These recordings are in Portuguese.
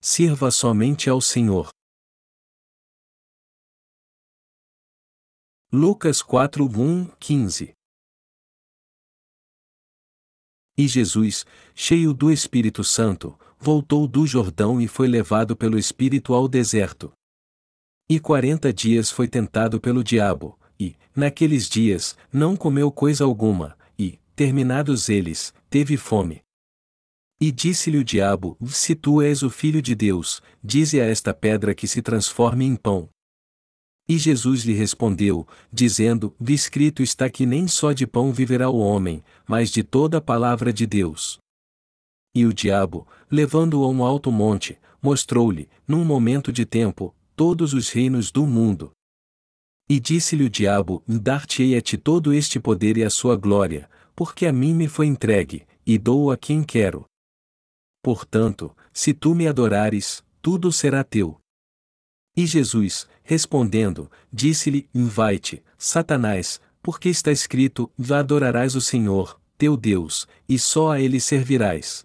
Sirva somente ao Senhor. Lucas 4, 1, 15 E Jesus, cheio do Espírito Santo, voltou do Jordão e foi levado pelo Espírito ao deserto. E quarenta dias foi tentado pelo diabo, e, naqueles dias, não comeu coisa alguma, e, terminados eles, teve fome. E disse-lhe o diabo: Se tu és o filho de Deus, dize a esta pedra que se transforme em pão. E Jesus lhe respondeu, dizendo: Escrito está que nem só de pão viverá o homem, mas de toda a palavra de Deus. E o diabo, levando-o a um alto monte, mostrou-lhe, num momento de tempo, todos os reinos do mundo. E disse-lhe o diabo: Dar-te-ei a ti todo este poder e a sua glória, porque a mim me foi entregue, e dou a quem quero. Portanto, se tu me adorares, tudo será teu. E Jesus, respondendo, disse-lhe: Vai-te, Satanás, porque está escrito: Adorarás o Senhor, teu Deus, e só a ele servirás.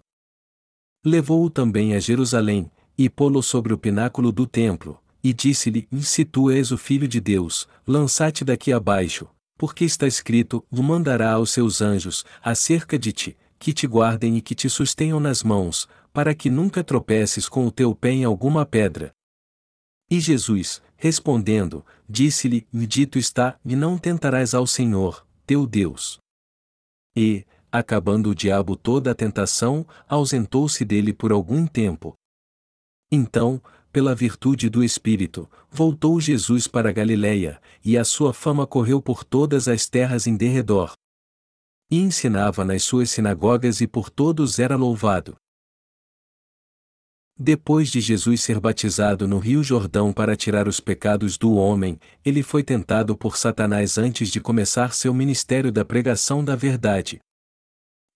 Levou-o também a Jerusalém, e pô-lo sobre o pináculo do templo, e disse-lhe: Se tu és o filho de Deus, lança-te daqui abaixo, porque está escrito: Mandará aos seus anjos, acerca de ti, que te guardem e que te sustenham nas mãos, para que nunca tropeces com o teu pé em alguma pedra. E Jesus, respondendo, disse-lhe: Dito está, e não tentarás ao Senhor, teu Deus. E, acabando o diabo toda a tentação, ausentou-se dele por algum tempo. Então, pela virtude do Espírito, voltou Jesus para Galiléia, e a sua fama correu por todas as terras em derredor. E ensinava nas suas sinagogas e por todos era louvado. Depois de Jesus ser batizado no Rio Jordão para tirar os pecados do homem, ele foi tentado por Satanás antes de começar seu ministério da pregação da verdade.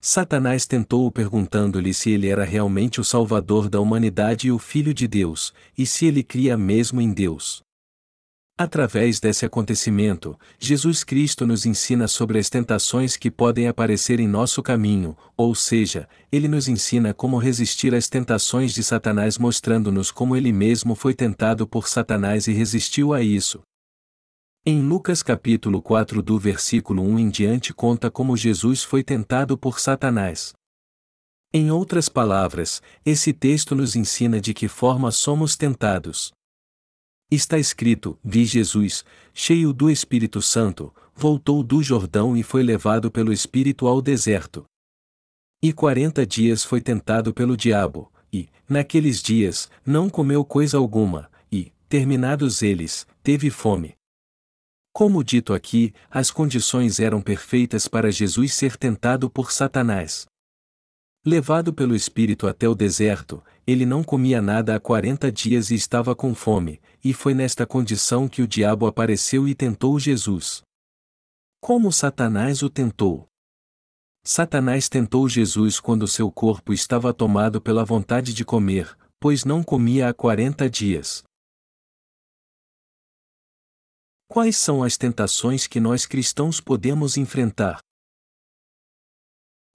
Satanás tentou-o perguntando-lhe se ele era realmente o Salvador da humanidade e o Filho de Deus, e se ele cria mesmo em Deus. Através desse acontecimento, Jesus Cristo nos ensina sobre as tentações que podem aparecer em nosso caminho, ou seja, ele nos ensina como resistir às tentações de Satanás, mostrando-nos como ele mesmo foi tentado por Satanás e resistiu a isso. Em Lucas capítulo 4 do versículo 1 em diante conta como Jesus foi tentado por Satanás. Em outras palavras, esse texto nos ensina de que forma somos tentados. Está escrito: Vi Jesus, cheio do Espírito Santo, voltou do Jordão e foi levado pelo Espírito ao deserto. E quarenta dias foi tentado pelo diabo, e, naqueles dias, não comeu coisa alguma, e, terminados eles, teve fome. Como dito aqui, as condições eram perfeitas para Jesus ser tentado por Satanás. Levado pelo Espírito até o deserto, ele não comia nada há quarenta dias e estava com fome, e foi nesta condição que o diabo apareceu e tentou Jesus. Como Satanás o tentou? Satanás tentou Jesus quando seu corpo estava tomado pela vontade de comer, pois não comia há quarenta dias. Quais são as tentações que nós cristãos podemos enfrentar?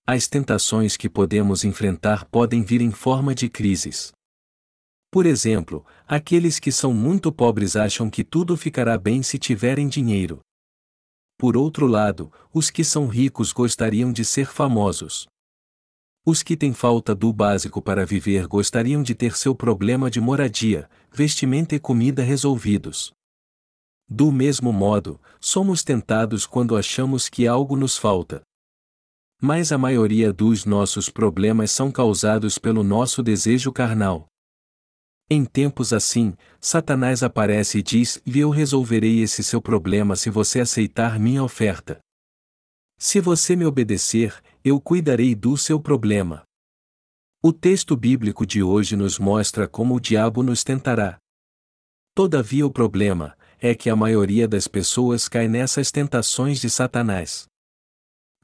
As tentações que podemos enfrentar podem vir em forma de crises. Por exemplo, aqueles que são muito pobres acham que tudo ficará bem se tiverem dinheiro. Por outro lado, os que são ricos gostariam de ser famosos. Os que têm falta do básico para viver gostariam de ter seu problema de moradia, vestimenta e comida resolvidos. Do mesmo modo, somos tentados quando achamos que algo nos falta mas a maioria dos nossos problemas são causados pelo nosso desejo carnal. Em tempos assim, Satanás aparece e diz: Eu resolverei esse seu problema se você aceitar minha oferta. Se você me obedecer, eu cuidarei do seu problema. O texto bíblico de hoje nos mostra como o diabo nos tentará. Todavia, o problema é que a maioria das pessoas cai nessas tentações de Satanás.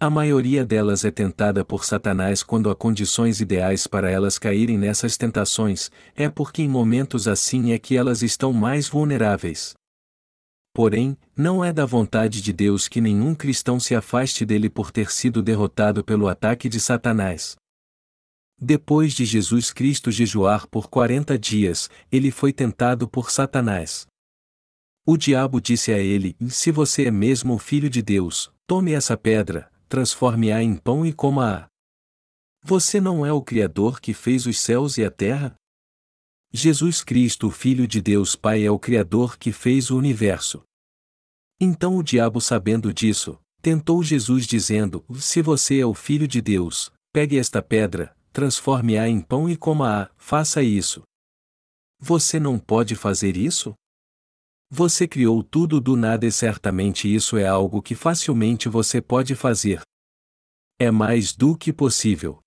A maioria delas é tentada por Satanás quando há condições ideais para elas caírem nessas tentações, é porque em momentos assim é que elas estão mais vulneráveis. Porém, não é da vontade de Deus que nenhum cristão se afaste dele por ter sido derrotado pelo ataque de Satanás. Depois de Jesus Cristo jejuar por quarenta dias, ele foi tentado por Satanás. O diabo disse a ele: Se você é mesmo o filho de Deus, tome essa pedra, transforme-a em pão e coma-a. Você não é o Criador que fez os céus e a terra? Jesus Cristo, Filho de Deus Pai, é o Criador que fez o universo. Então o diabo, sabendo disso, tentou Jesus dizendo: Se você é o Filho de Deus, pegue esta pedra, transforme-a em pão e coma-a, faça isso. Você não pode fazer isso? Você criou tudo do nada e certamente isso é algo que facilmente você pode fazer. É mais do que possível.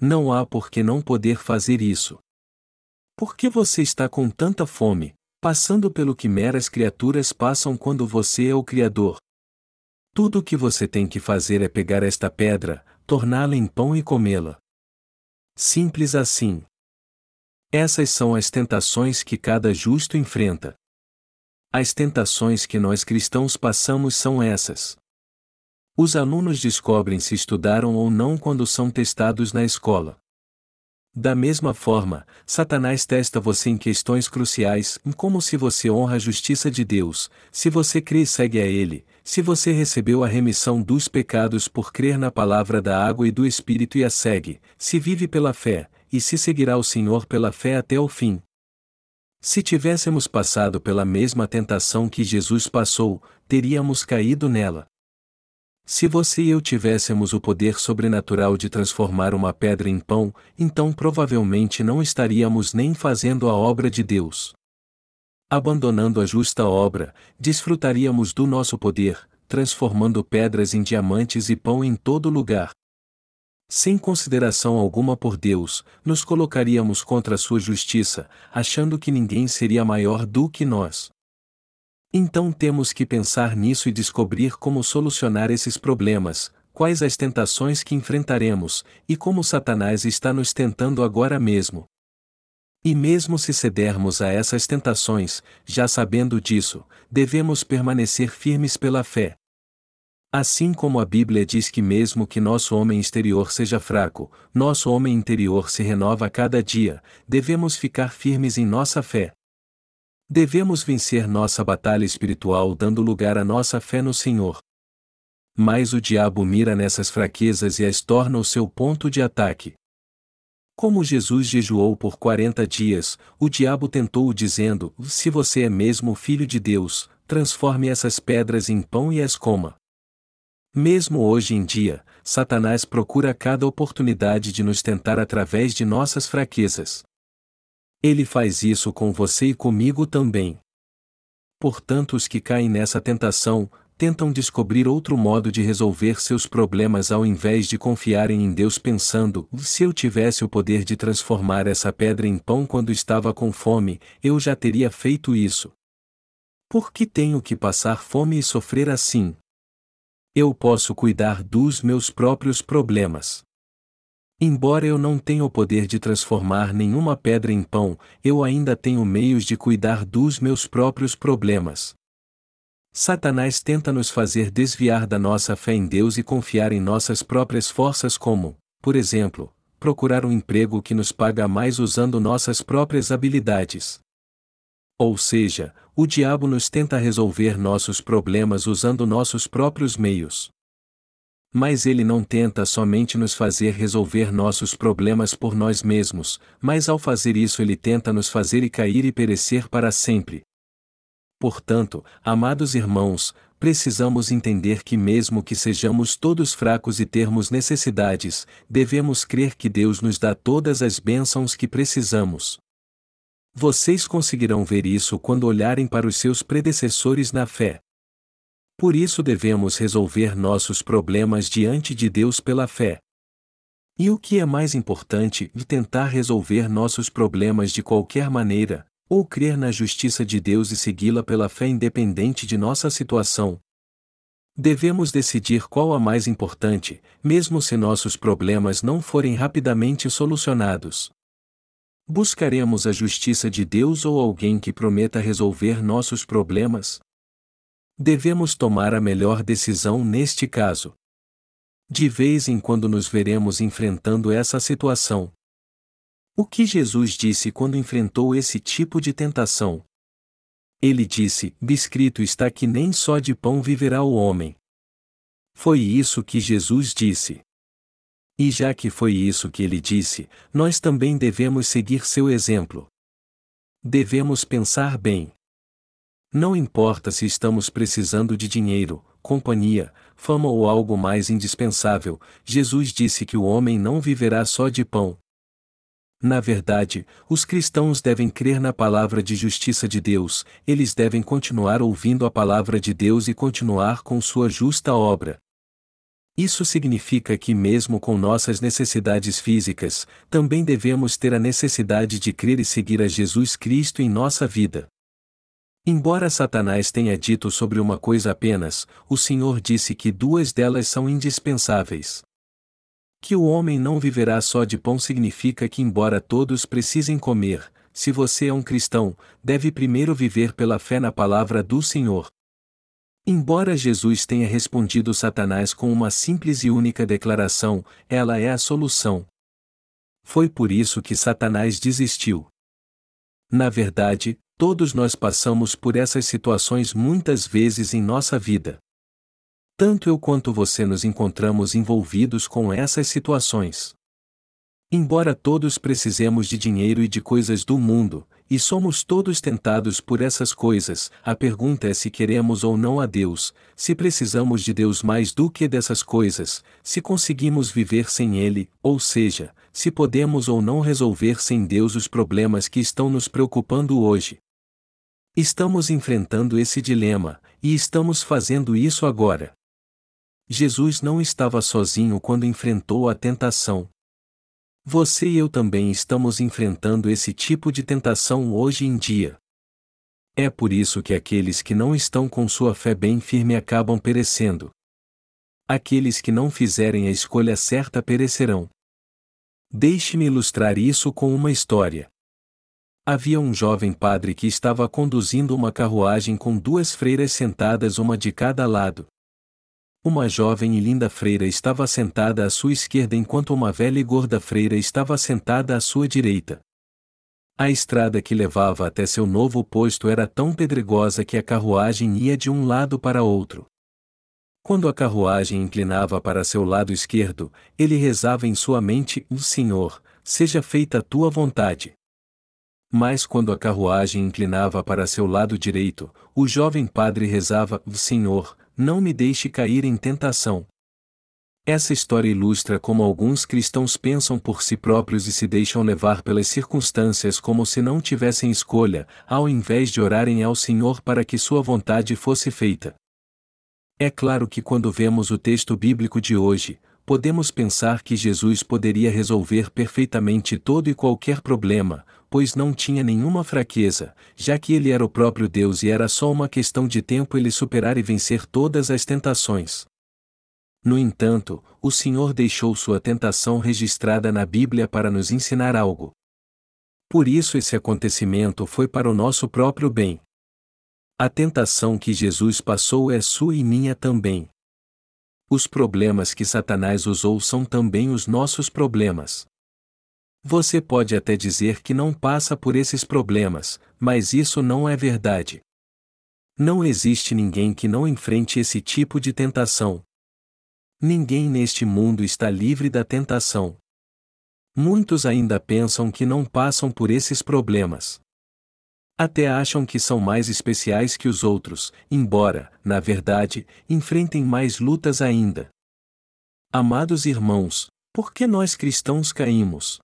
Não há por que não poder fazer isso. Por que você está com tanta fome, passando pelo que meras criaturas passam quando você é o Criador? Tudo o que você tem que fazer é pegar esta pedra, torná-la em pão e comê-la. Simples assim. Essas são as tentações que cada justo enfrenta. As tentações que nós cristãos passamos são essas. Os alunos descobrem se estudaram ou não quando são testados na escola. Da mesma forma, Satanás testa você em questões cruciais, como se você honra a justiça de Deus, se você crê e segue a Ele, se você recebeu a remissão dos pecados por crer na palavra da água e do Espírito e a segue, se vive pela fé, e se seguirá o Senhor pela fé até o fim. Se tivéssemos passado pela mesma tentação que Jesus passou, teríamos caído nela. Se você e eu tivéssemos o poder sobrenatural de transformar uma pedra em pão, então provavelmente não estaríamos nem fazendo a obra de Deus. Abandonando a justa obra, desfrutaríamos do nosso poder, transformando pedras em diamantes e pão em todo lugar sem consideração alguma por Deus, nos colocaríamos contra sua justiça, achando que ninguém seria maior do que nós. Então temos que pensar nisso e descobrir como solucionar esses problemas, quais as tentações que enfrentaremos, e como Satanás está nos tentando agora mesmo. E mesmo se cedermos a essas tentações, já sabendo disso, devemos permanecer firmes pela fé, Assim como a Bíblia diz que, mesmo que nosso homem exterior seja fraco, nosso homem interior se renova a cada dia, devemos ficar firmes em nossa fé. Devemos vencer nossa batalha espiritual dando lugar à nossa fé no Senhor. Mas o diabo mira nessas fraquezas e as torna o seu ponto de ataque. Como Jesus jejuou por quarenta dias, o diabo tentou-o dizendo: Se você é mesmo filho de Deus, transforme essas pedras em pão e as coma. Mesmo hoje em dia, Satanás procura cada oportunidade de nos tentar através de nossas fraquezas. Ele faz isso com você e comigo também. Portanto, os que caem nessa tentação, tentam descobrir outro modo de resolver seus problemas ao invés de confiarem em Deus pensando: se eu tivesse o poder de transformar essa pedra em pão quando estava com fome, eu já teria feito isso. Por que tenho que passar fome e sofrer assim? Eu posso cuidar dos meus próprios problemas. Embora eu não tenha o poder de transformar nenhuma pedra em pão, eu ainda tenho meios de cuidar dos meus próprios problemas. Satanás tenta nos fazer desviar da nossa fé em Deus e confiar em nossas próprias forças, como, por exemplo, procurar um emprego que nos paga mais usando nossas próprias habilidades. Ou seja, o diabo nos tenta resolver nossos problemas usando nossos próprios meios. Mas ele não tenta somente nos fazer resolver nossos problemas por nós mesmos, mas ao fazer isso ele tenta nos fazer e cair e perecer para sempre. Portanto, amados irmãos, precisamos entender que, mesmo que sejamos todos fracos e termos necessidades, devemos crer que Deus nos dá todas as bênçãos que precisamos. Vocês conseguirão ver isso quando olharem para os seus predecessores na fé. Por isso devemos resolver nossos problemas diante de Deus pela fé. E o que é mais importante, tentar resolver nossos problemas de qualquer maneira, ou crer na justiça de Deus e segui-la pela fé independente de nossa situação. Devemos decidir qual a mais importante, mesmo se nossos problemas não forem rapidamente solucionados. Buscaremos a justiça de Deus ou alguém que prometa resolver nossos problemas? Devemos tomar a melhor decisão neste caso. De vez em quando nos veremos enfrentando essa situação. O que Jesus disse quando enfrentou esse tipo de tentação? Ele disse: Escrito está que nem só de pão viverá o homem. Foi isso que Jesus disse. E já que foi isso que ele disse, nós também devemos seguir seu exemplo. Devemos pensar bem. Não importa se estamos precisando de dinheiro, companhia, fama ou algo mais indispensável, Jesus disse que o homem não viverá só de pão. Na verdade, os cristãos devem crer na palavra de justiça de Deus, eles devem continuar ouvindo a palavra de Deus e continuar com sua justa obra. Isso significa que, mesmo com nossas necessidades físicas, também devemos ter a necessidade de crer e seguir a Jesus Cristo em nossa vida. Embora Satanás tenha dito sobre uma coisa apenas, o Senhor disse que duas delas são indispensáveis. Que o homem não viverá só de pão significa que, embora todos precisem comer, se você é um cristão, deve primeiro viver pela fé na palavra do Senhor. Embora Jesus tenha respondido Satanás com uma simples e única declaração, ela é a solução. Foi por isso que Satanás desistiu. Na verdade, Todos nós passamos por essas situações muitas vezes em nossa vida. Tanto eu quanto você nos encontramos envolvidos com essas situações. Embora todos precisemos de dinheiro e de coisas do mundo, e somos todos tentados por essas coisas, a pergunta é se queremos ou não a Deus, se precisamos de Deus mais do que dessas coisas, se conseguimos viver sem Ele, ou seja, se podemos ou não resolver sem Deus os problemas que estão nos preocupando hoje. Estamos enfrentando esse dilema, e estamos fazendo isso agora. Jesus não estava sozinho quando enfrentou a tentação. Você e eu também estamos enfrentando esse tipo de tentação hoje em dia. É por isso que aqueles que não estão com sua fé bem firme acabam perecendo. Aqueles que não fizerem a escolha certa perecerão. Deixe-me ilustrar isso com uma história. Havia um jovem padre que estava conduzindo uma carruagem com duas freiras sentadas uma de cada lado. Uma jovem e linda freira estava sentada à sua esquerda enquanto uma velha e gorda freira estava sentada à sua direita. A estrada que levava até seu novo posto era tão pedregosa que a carruagem ia de um lado para outro. Quando a carruagem inclinava para seu lado esquerdo, ele rezava em sua mente: Senhor, seja feita a tua vontade. Mas quando a carruagem inclinava para seu lado direito, o jovem padre rezava: Senhor, não me deixe cair em tentação. Essa história ilustra como alguns cristãos pensam por si próprios e se deixam levar pelas circunstâncias como se não tivessem escolha, ao invés de orarem ao Senhor para que sua vontade fosse feita. É claro que quando vemos o texto bíblico de hoje, podemos pensar que Jesus poderia resolver perfeitamente todo e qualquer problema, pois não tinha nenhuma fraqueza, já que ele era o próprio Deus e era só uma questão de tempo ele superar e vencer todas as tentações. No entanto, o Senhor deixou sua tentação registrada na Bíblia para nos ensinar algo. Por isso esse acontecimento foi para o nosso próprio bem. A tentação que Jesus passou é sua e minha também. Os problemas que Satanás usou são também os nossos problemas. Você pode até dizer que não passa por esses problemas, mas isso não é verdade. Não existe ninguém que não enfrente esse tipo de tentação. Ninguém neste mundo está livre da tentação. Muitos ainda pensam que não passam por esses problemas. Até acham que são mais especiais que os outros, embora, na verdade, enfrentem mais lutas ainda. Amados irmãos, por que nós cristãos caímos?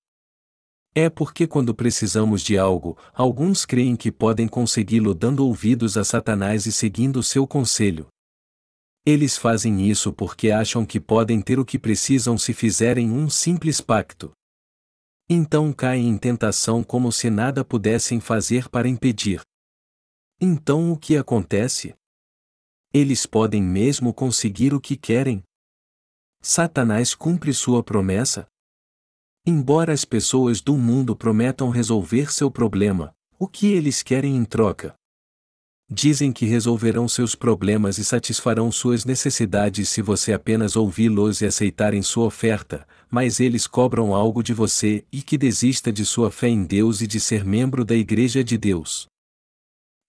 É porque quando precisamos de algo, alguns creem que podem consegui-lo dando ouvidos a Satanás e seguindo seu conselho. Eles fazem isso porque acham que podem ter o que precisam se fizerem um simples pacto. Então caem em tentação como se nada pudessem fazer para impedir. Então o que acontece? Eles podem mesmo conseguir o que querem. Satanás cumpre sua promessa, Embora as pessoas do mundo prometam resolver seu problema, o que eles querem em troca? Dizem que resolverão seus problemas e satisfarão suas necessidades se você apenas ouvi-los e aceitar em sua oferta, mas eles cobram algo de você e que desista de sua fé em Deus e de ser membro da Igreja de Deus.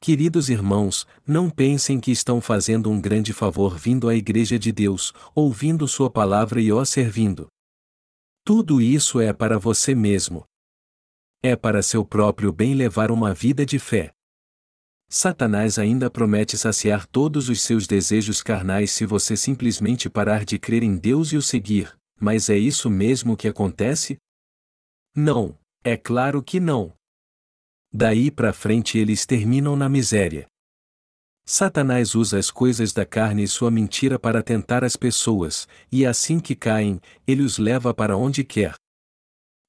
Queridos irmãos, não pensem que estão fazendo um grande favor vindo à Igreja de Deus, ouvindo Sua palavra e ó servindo. Tudo isso é para você mesmo. É para seu próprio bem levar uma vida de fé. Satanás ainda promete saciar todos os seus desejos carnais se você simplesmente parar de crer em Deus e o seguir, mas é isso mesmo que acontece? Não, é claro que não. Daí para frente eles terminam na miséria. Satanás usa as coisas da carne e sua mentira para tentar as pessoas, e assim que caem, ele os leva para onde quer.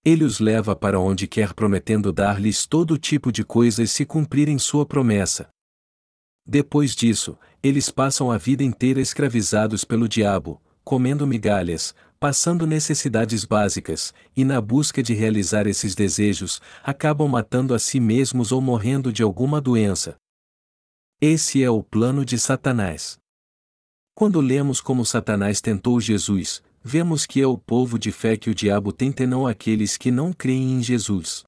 Ele os leva para onde quer prometendo dar-lhes todo tipo de coisas se cumprirem sua promessa. Depois disso, eles passam a vida inteira escravizados pelo diabo, comendo migalhas, passando necessidades básicas, e na busca de realizar esses desejos, acabam matando a si mesmos ou morrendo de alguma doença. Esse é o plano de Satanás. Quando lemos como Satanás tentou Jesus, vemos que é o povo de fé que o diabo tenta e não aqueles que não creem em Jesus.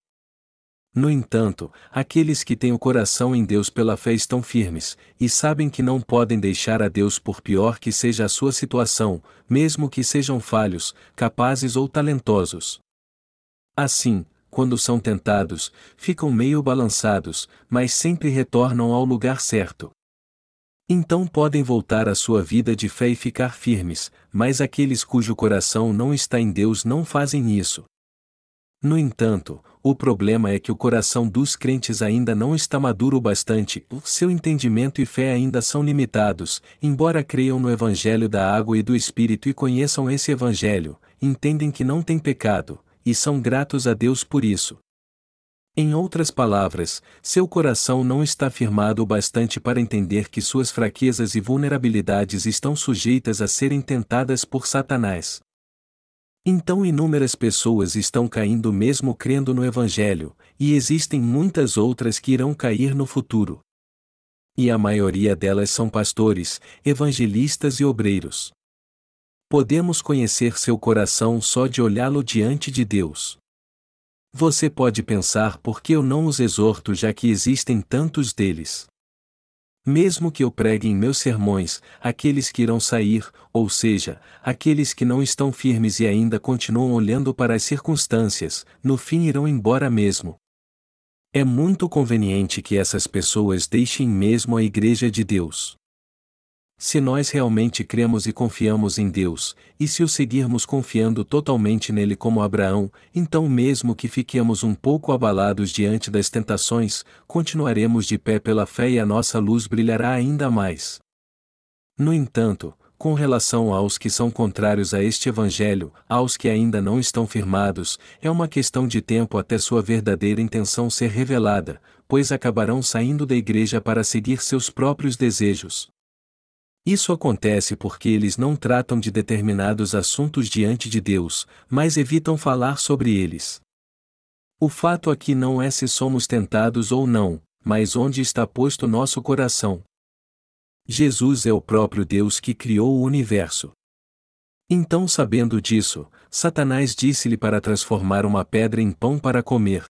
No entanto, aqueles que têm o coração em Deus pela fé estão firmes, e sabem que não podem deixar a Deus por pior que seja a sua situação, mesmo que sejam falhos, capazes ou talentosos. Assim, quando são tentados, ficam meio balançados, mas sempre retornam ao lugar certo. Então podem voltar à sua vida de fé e ficar firmes, mas aqueles cujo coração não está em Deus não fazem isso. No entanto, o problema é que o coração dos crentes ainda não está maduro o bastante, seu entendimento e fé ainda são limitados, embora creiam no Evangelho da água e do Espírito e conheçam esse Evangelho, entendem que não têm pecado, e são gratos a Deus por isso. Em outras palavras, seu coração não está firmado o bastante para entender que suas fraquezas e vulnerabilidades estão sujeitas a serem tentadas por Satanás. Então inúmeras pessoas estão caindo mesmo crendo no Evangelho, e existem muitas outras que irão cair no futuro. E a maioria delas são pastores, evangelistas e obreiros. Podemos conhecer seu coração só de olhá-lo diante de Deus. Você pode pensar por que eu não os exorto já que existem tantos deles. Mesmo que eu pregue em meus sermões, aqueles que irão sair, ou seja, aqueles que não estão firmes e ainda continuam olhando para as circunstâncias, no fim irão embora mesmo. É muito conveniente que essas pessoas deixem mesmo a Igreja de Deus. Se nós realmente cremos e confiamos em Deus, e se o seguirmos confiando totalmente nele como Abraão, então, mesmo que fiquemos um pouco abalados diante das tentações, continuaremos de pé pela fé e a nossa luz brilhará ainda mais. No entanto, com relação aos que são contrários a este Evangelho, aos que ainda não estão firmados, é uma questão de tempo até sua verdadeira intenção ser revelada, pois acabarão saindo da igreja para seguir seus próprios desejos. Isso acontece porque eles não tratam de determinados assuntos diante de Deus, mas evitam falar sobre eles. O fato aqui não é se somos tentados ou não, mas onde está posto nosso coração. Jesus é o próprio Deus que criou o universo. Então, sabendo disso, Satanás disse-lhe para transformar uma pedra em pão para comer.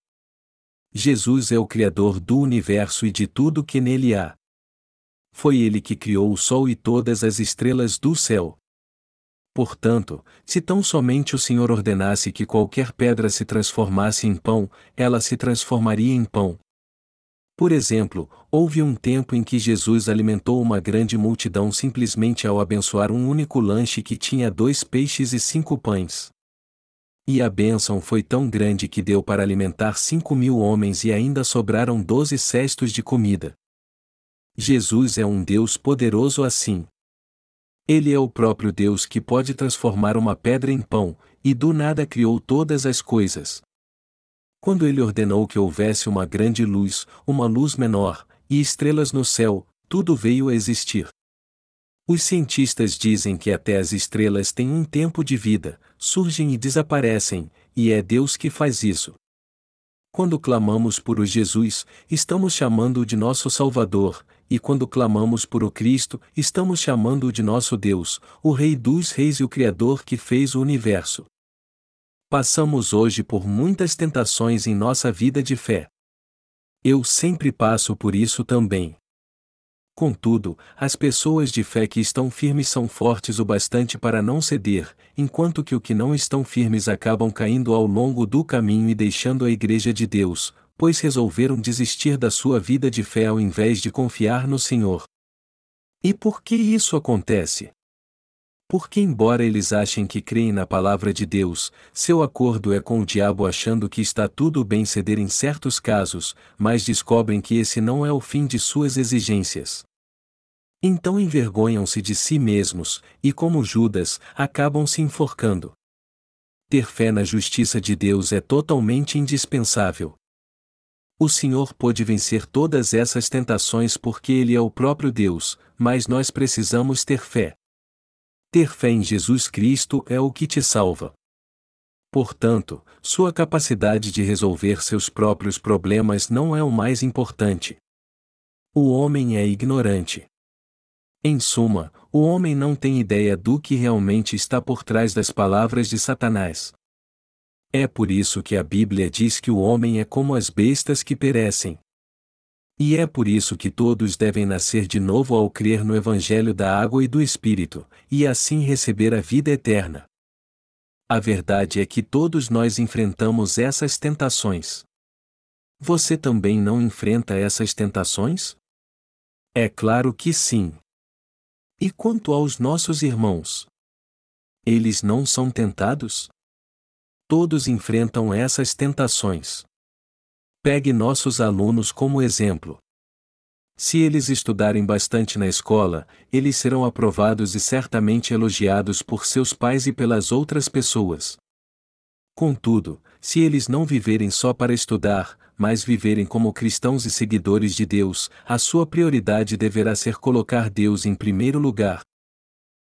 Jesus é o Criador do universo e de tudo que nele há. Foi ele que criou o sol e todas as estrelas do céu. Portanto, se tão somente o Senhor ordenasse que qualquer pedra se transformasse em pão, ela se transformaria em pão. Por exemplo, houve um tempo em que Jesus alimentou uma grande multidão simplesmente ao abençoar um único lanche que tinha dois peixes e cinco pães. E a bênção foi tão grande que deu para alimentar cinco mil homens e ainda sobraram doze cestos de comida. Jesus é um Deus poderoso assim. Ele é o próprio Deus que pode transformar uma pedra em pão, e do nada criou todas as coisas. Quando ele ordenou que houvesse uma grande luz, uma luz menor, e estrelas no céu, tudo veio a existir. Os cientistas dizem que até as estrelas têm um tempo de vida, surgem e desaparecem, e é Deus que faz isso. Quando clamamos por o Jesus, estamos chamando-o de nosso Salvador, e quando clamamos por o Cristo, estamos chamando-o de nosso Deus, o Rei dos Reis e o Criador que fez o universo. Passamos hoje por muitas tentações em nossa vida de fé. Eu sempre passo por isso também. Contudo, as pessoas de fé que estão firmes são fortes o bastante para não ceder, enquanto que os que não estão firmes acabam caindo ao longo do caminho e deixando a Igreja de Deus, pois resolveram desistir da sua vida de fé ao invés de confiar no Senhor. E por que isso acontece? Porque, embora eles achem que creem na palavra de Deus, seu acordo é com o diabo achando que está tudo bem ceder em certos casos, mas descobrem que esse não é o fim de suas exigências. Então envergonham-se de si mesmos, e como Judas, acabam se enforcando. Ter fé na justiça de Deus é totalmente indispensável. O Senhor pôde vencer todas essas tentações porque Ele é o próprio Deus, mas nós precisamos ter fé. Ter fé em Jesus Cristo é o que te salva. Portanto, sua capacidade de resolver seus próprios problemas não é o mais importante. O homem é ignorante. Em suma, o homem não tem ideia do que realmente está por trás das palavras de Satanás. É por isso que a Bíblia diz que o homem é como as bestas que perecem. E é por isso que todos devem nascer de novo ao crer no Evangelho da água e do Espírito, e assim receber a vida eterna. A verdade é que todos nós enfrentamos essas tentações. Você também não enfrenta essas tentações? É claro que sim. E quanto aos nossos irmãos? Eles não são tentados? Todos enfrentam essas tentações. Pegue nossos alunos como exemplo. Se eles estudarem bastante na escola, eles serão aprovados e certamente elogiados por seus pais e pelas outras pessoas. Contudo, se eles não viverem só para estudar, mas viverem como cristãos e seguidores de Deus, a sua prioridade deverá ser colocar Deus em primeiro lugar.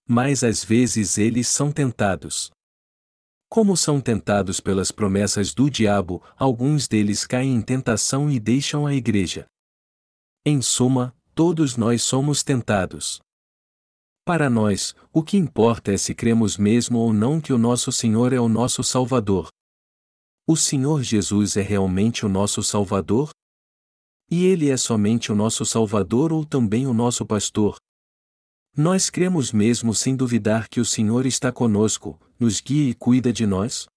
Mas às vezes eles são tentados. Como são tentados pelas promessas do diabo, alguns deles caem em tentação e deixam a igreja. Em suma, todos nós somos tentados. Para nós, o que importa é se cremos mesmo ou não que o nosso Senhor é o nosso Salvador. O Senhor Jesus é realmente o nosso Salvador? E Ele é somente o nosso Salvador ou também o nosso pastor? Nós cremos mesmo sem duvidar que o Senhor está conosco, nos guia e cuida de nós?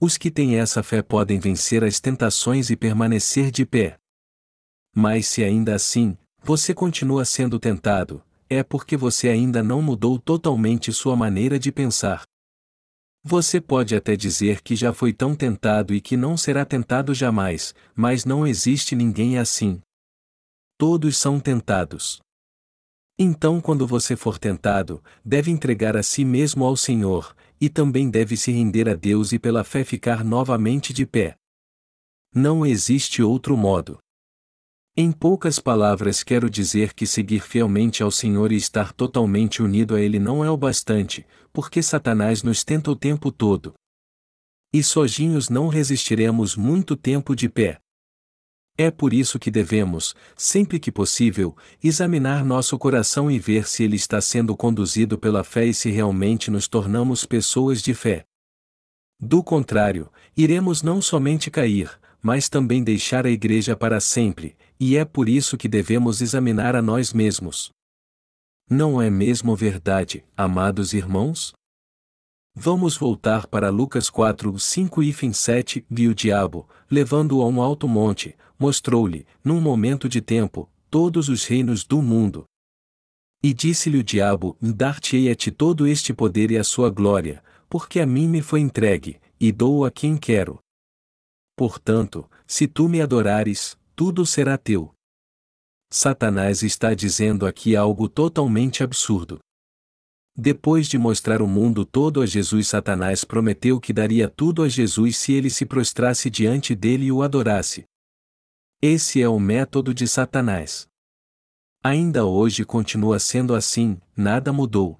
Os que têm essa fé podem vencer as tentações e permanecer de pé. Mas se ainda assim, você continua sendo tentado, é porque você ainda não mudou totalmente sua maneira de pensar. Você pode até dizer que já foi tão tentado e que não será tentado jamais, mas não existe ninguém assim. Todos são tentados. Então, quando você for tentado, deve entregar a si mesmo ao Senhor, e também deve se render a Deus e pela fé ficar novamente de pé. Não existe outro modo. Em poucas palavras, quero dizer que seguir fielmente ao Senhor e estar totalmente unido a Ele não é o bastante, porque Satanás nos tenta o tempo todo. E sozinhos não resistiremos muito tempo de pé. É por isso que devemos, sempre que possível, examinar nosso coração e ver se ele está sendo conduzido pela fé e se realmente nos tornamos pessoas de fé. Do contrário, iremos não somente cair, mas também deixar a igreja para sempre, e é por isso que devemos examinar a nós mesmos. Não é mesmo verdade, amados irmãos? Vamos voltar para Lucas 4, 5 e 7. Viu o diabo, levando-o a um alto monte, mostrou-lhe, num momento de tempo, todos os reinos do mundo. E disse-lhe o diabo: Dar-te-ei a ti todo este poder e a sua glória, porque a mim me foi entregue, e dou a quem quero. Portanto, se tu me adorares, tudo será teu. Satanás está dizendo aqui algo totalmente absurdo. Depois de mostrar o mundo todo a Jesus, Satanás prometeu que daria tudo a Jesus se ele se prostrasse diante dele e o adorasse. Esse é o método de Satanás. Ainda hoje continua sendo assim, nada mudou.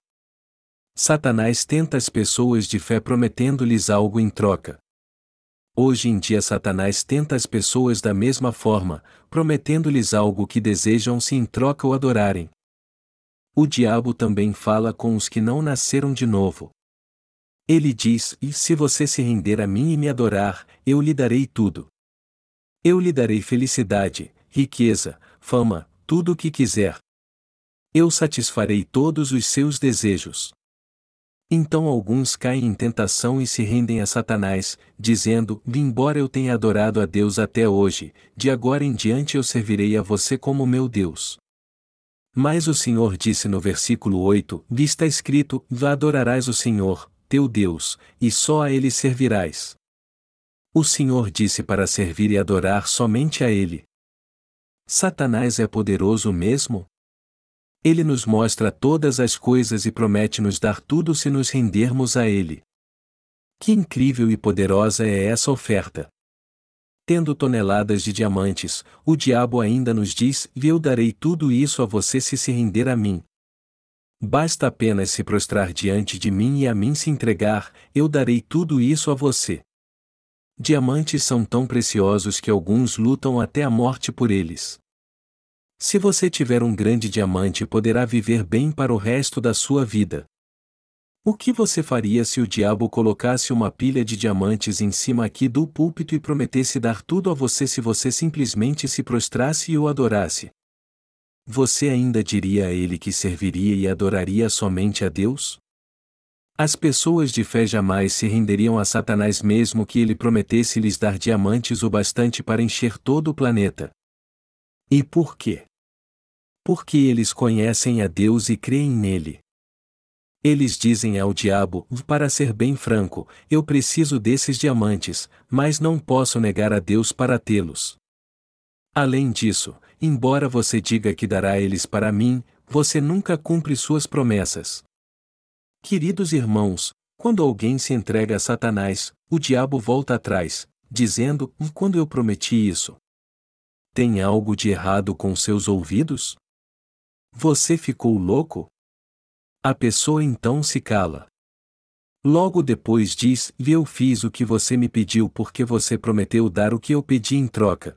Satanás tenta as pessoas de fé prometendo-lhes algo em troca. Hoje em dia Satanás tenta as pessoas da mesma forma, prometendo-lhes algo que desejam se em troca o adorarem. O diabo também fala com os que não nasceram de novo. Ele diz: E se você se render a mim e me adorar, eu lhe darei tudo. Eu lhe darei felicidade, riqueza, fama, tudo o que quiser. Eu satisfarei todos os seus desejos. Então alguns caem em tentação e se rendem a Satanás, dizendo: Embora eu tenha adorado a Deus até hoje, de agora em diante eu servirei a você como meu Deus. Mas o Senhor disse no versículo 8: Está escrito: Vá adorarás o Senhor, teu Deus, e só a ele servirás. O Senhor disse para servir e adorar somente a ele. Satanás é poderoso mesmo? Ele nos mostra todas as coisas e promete nos dar tudo se nos rendermos a Ele. Que incrível e poderosa é essa oferta! Tendo toneladas de diamantes, o diabo ainda nos diz: Eu darei tudo isso a você se se render a mim. Basta apenas se prostrar diante de mim e a mim se entregar, eu darei tudo isso a você. Diamantes são tão preciosos que alguns lutam até a morte por eles. Se você tiver um grande diamante, poderá viver bem para o resto da sua vida. O que você faria se o diabo colocasse uma pilha de diamantes em cima aqui do púlpito e prometesse dar tudo a você se você simplesmente se prostrasse e o adorasse? Você ainda diria a ele que serviria e adoraria somente a Deus? As pessoas de fé jamais se renderiam a Satanás mesmo que ele prometesse lhes dar diamantes o bastante para encher todo o planeta. E por quê? porque eles conhecem a Deus e creem nele. Eles dizem ao diabo: Para ser bem franco, eu preciso desses diamantes, mas não posso negar a Deus para tê-los. Além disso, embora você diga que dará eles para mim, você nunca cumpre suas promessas. Queridos irmãos, quando alguém se entrega a Satanás, o diabo volta atrás, dizendo: Quando eu prometi isso? Tem algo de errado com seus ouvidos? Você ficou louco? A pessoa então se cala. Logo depois diz: Eu fiz o que você me pediu porque você prometeu dar o que eu pedi em troca.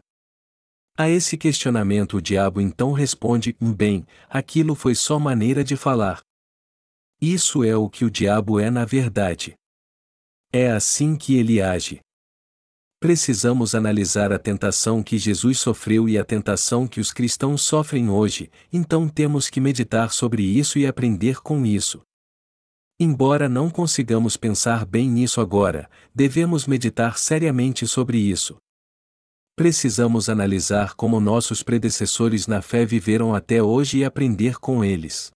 A esse questionamento o diabo então responde: Bem, aquilo foi só maneira de falar. Isso é o que o diabo é na verdade. É assim que ele age precisamos analisar a tentação que Jesus sofreu e a tentação que os cristãos sofrem hoje, então temos que meditar sobre isso e aprender com isso. Embora não consigamos pensar bem nisso agora, devemos meditar seriamente sobre isso. Precisamos analisar como nossos predecessores na fé viveram até hoje e aprender com eles.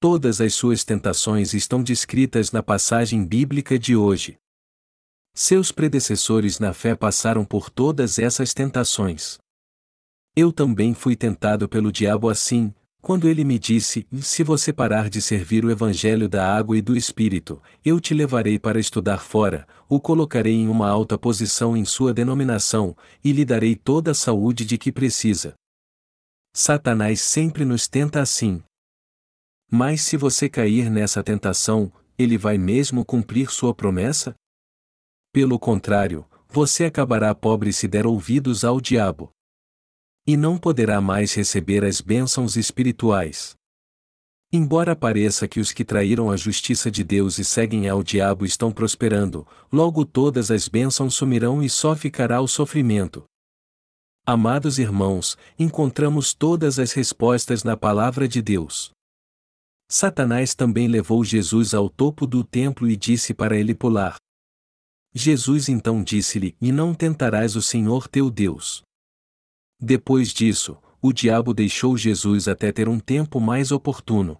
Todas as suas tentações estão descritas na passagem bíblica de hoje. Seus predecessores na fé passaram por todas essas tentações. Eu também fui tentado pelo diabo assim, quando ele me disse: Se você parar de servir o Evangelho da água e do Espírito, eu te levarei para estudar fora, o colocarei em uma alta posição em sua denominação, e lhe darei toda a saúde de que precisa. Satanás sempre nos tenta assim. Mas se você cair nessa tentação, ele vai mesmo cumprir sua promessa? Pelo contrário, você acabará pobre se der ouvidos ao diabo. E não poderá mais receber as bênçãos espirituais. Embora pareça que os que traíram a justiça de Deus e seguem ao diabo estão prosperando, logo todas as bênçãos sumirão e só ficará o sofrimento. Amados irmãos, encontramos todas as respostas na palavra de Deus. Satanás também levou Jesus ao topo do templo e disse para ele pular. Jesus então disse-lhe: E não tentarás o Senhor teu Deus. Depois disso, o diabo deixou Jesus até ter um tempo mais oportuno.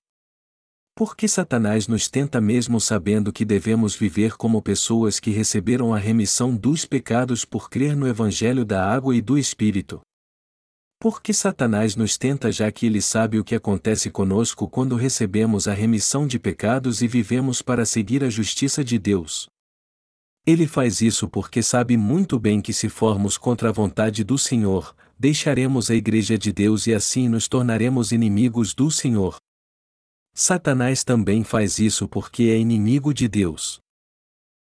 Por que Satanás nos tenta mesmo sabendo que devemos viver como pessoas que receberam a remissão dos pecados por crer no Evangelho da água e do Espírito? Por que Satanás nos tenta já que ele sabe o que acontece conosco quando recebemos a remissão de pecados e vivemos para seguir a justiça de Deus? Ele faz isso porque sabe muito bem que se formos contra a vontade do Senhor, deixaremos a Igreja de Deus e assim nos tornaremos inimigos do Senhor. Satanás também faz isso porque é inimigo de Deus.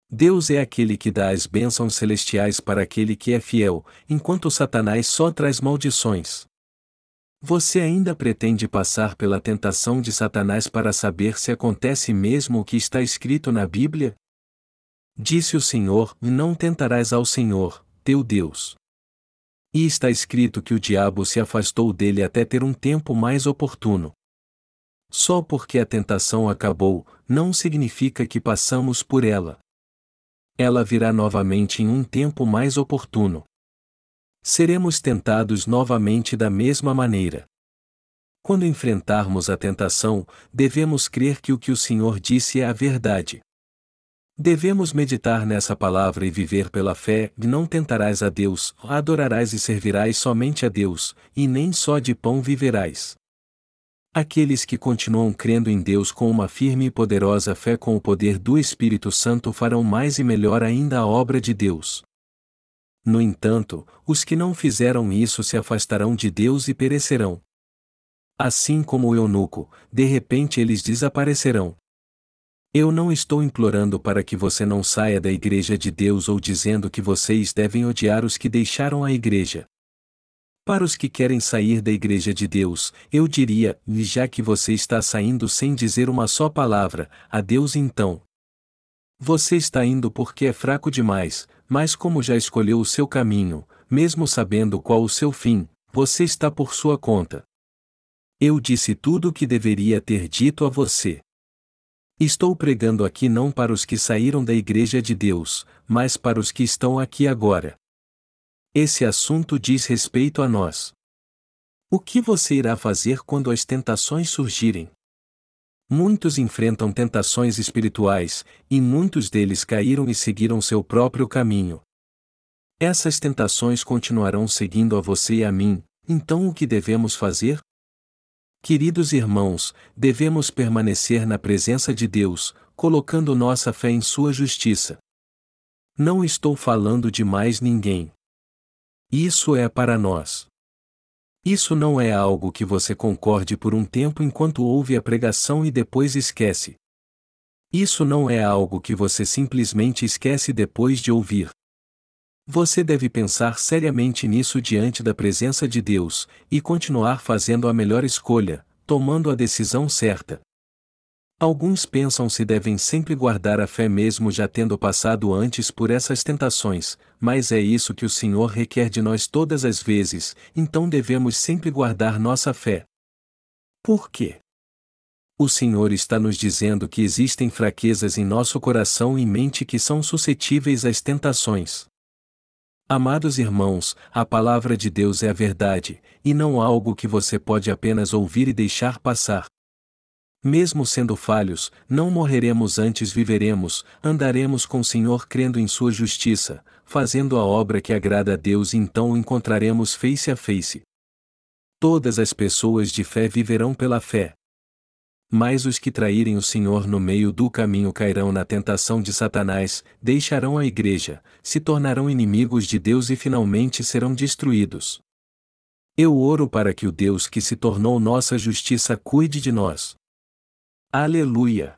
Deus é aquele que dá as bênçãos celestiais para aquele que é fiel, enquanto Satanás só traz maldições. Você ainda pretende passar pela tentação de Satanás para saber se acontece mesmo o que está escrito na Bíblia? Disse o Senhor: Não tentarás ao Senhor, teu Deus. E está escrito que o diabo se afastou dele até ter um tempo mais oportuno. Só porque a tentação acabou, não significa que passamos por ela ela virá novamente em um tempo mais oportuno. Seremos tentados novamente da mesma maneira. Quando enfrentarmos a tentação, devemos crer que o que o Senhor disse é a verdade. Devemos meditar nessa palavra e viver pela fé, não tentarás a Deus, adorarás e servirás somente a Deus, e nem só de pão viverás. Aqueles que continuam crendo em Deus com uma firme e poderosa fé com o poder do Espírito Santo farão mais e melhor ainda a obra de Deus. No entanto, os que não fizeram isso se afastarão de Deus e perecerão. Assim como o eunuco, de repente eles desaparecerão. Eu não estou implorando para que você não saia da igreja de Deus ou dizendo que vocês devem odiar os que deixaram a igreja. Para os que querem sair da Igreja de Deus, eu diria: já que você está saindo sem dizer uma só palavra, adeus então. Você está indo porque é fraco demais, mas como já escolheu o seu caminho, mesmo sabendo qual o seu fim, você está por sua conta. Eu disse tudo o que deveria ter dito a você. Estou pregando aqui não para os que saíram da Igreja de Deus, mas para os que estão aqui agora. Esse assunto diz respeito a nós. O que você irá fazer quando as tentações surgirem? Muitos enfrentam tentações espirituais, e muitos deles caíram e seguiram seu próprio caminho. Essas tentações continuarão seguindo a você e a mim, então o que devemos fazer? Queridos irmãos, devemos permanecer na presença de Deus, colocando nossa fé em Sua justiça. Não estou falando de mais ninguém. Isso é para nós. Isso não é algo que você concorde por um tempo enquanto ouve a pregação e depois esquece. Isso não é algo que você simplesmente esquece depois de ouvir. Você deve pensar seriamente nisso diante da presença de Deus, e continuar fazendo a melhor escolha, tomando a decisão certa. Alguns pensam se devem sempre guardar a fé mesmo já tendo passado antes por essas tentações, mas é isso que o Senhor requer de nós todas as vezes, então devemos sempre guardar nossa fé. Por quê? O Senhor está nos dizendo que existem fraquezas em nosso coração e mente que são suscetíveis às tentações. Amados irmãos, a palavra de Deus é a verdade, e não algo que você pode apenas ouvir e deixar passar. Mesmo sendo falhos, não morreremos antes viveremos, andaremos com o Senhor crendo em Sua justiça, fazendo a obra que agrada a Deus e então o encontraremos face a face. Todas as pessoas de fé viverão pela fé. Mas os que traírem o Senhor no meio do caminho cairão na tentação de Satanás, deixarão a igreja, se tornarão inimigos de Deus e finalmente serão destruídos. Eu oro para que o Deus que se tornou nossa justiça cuide de nós. Aleluia!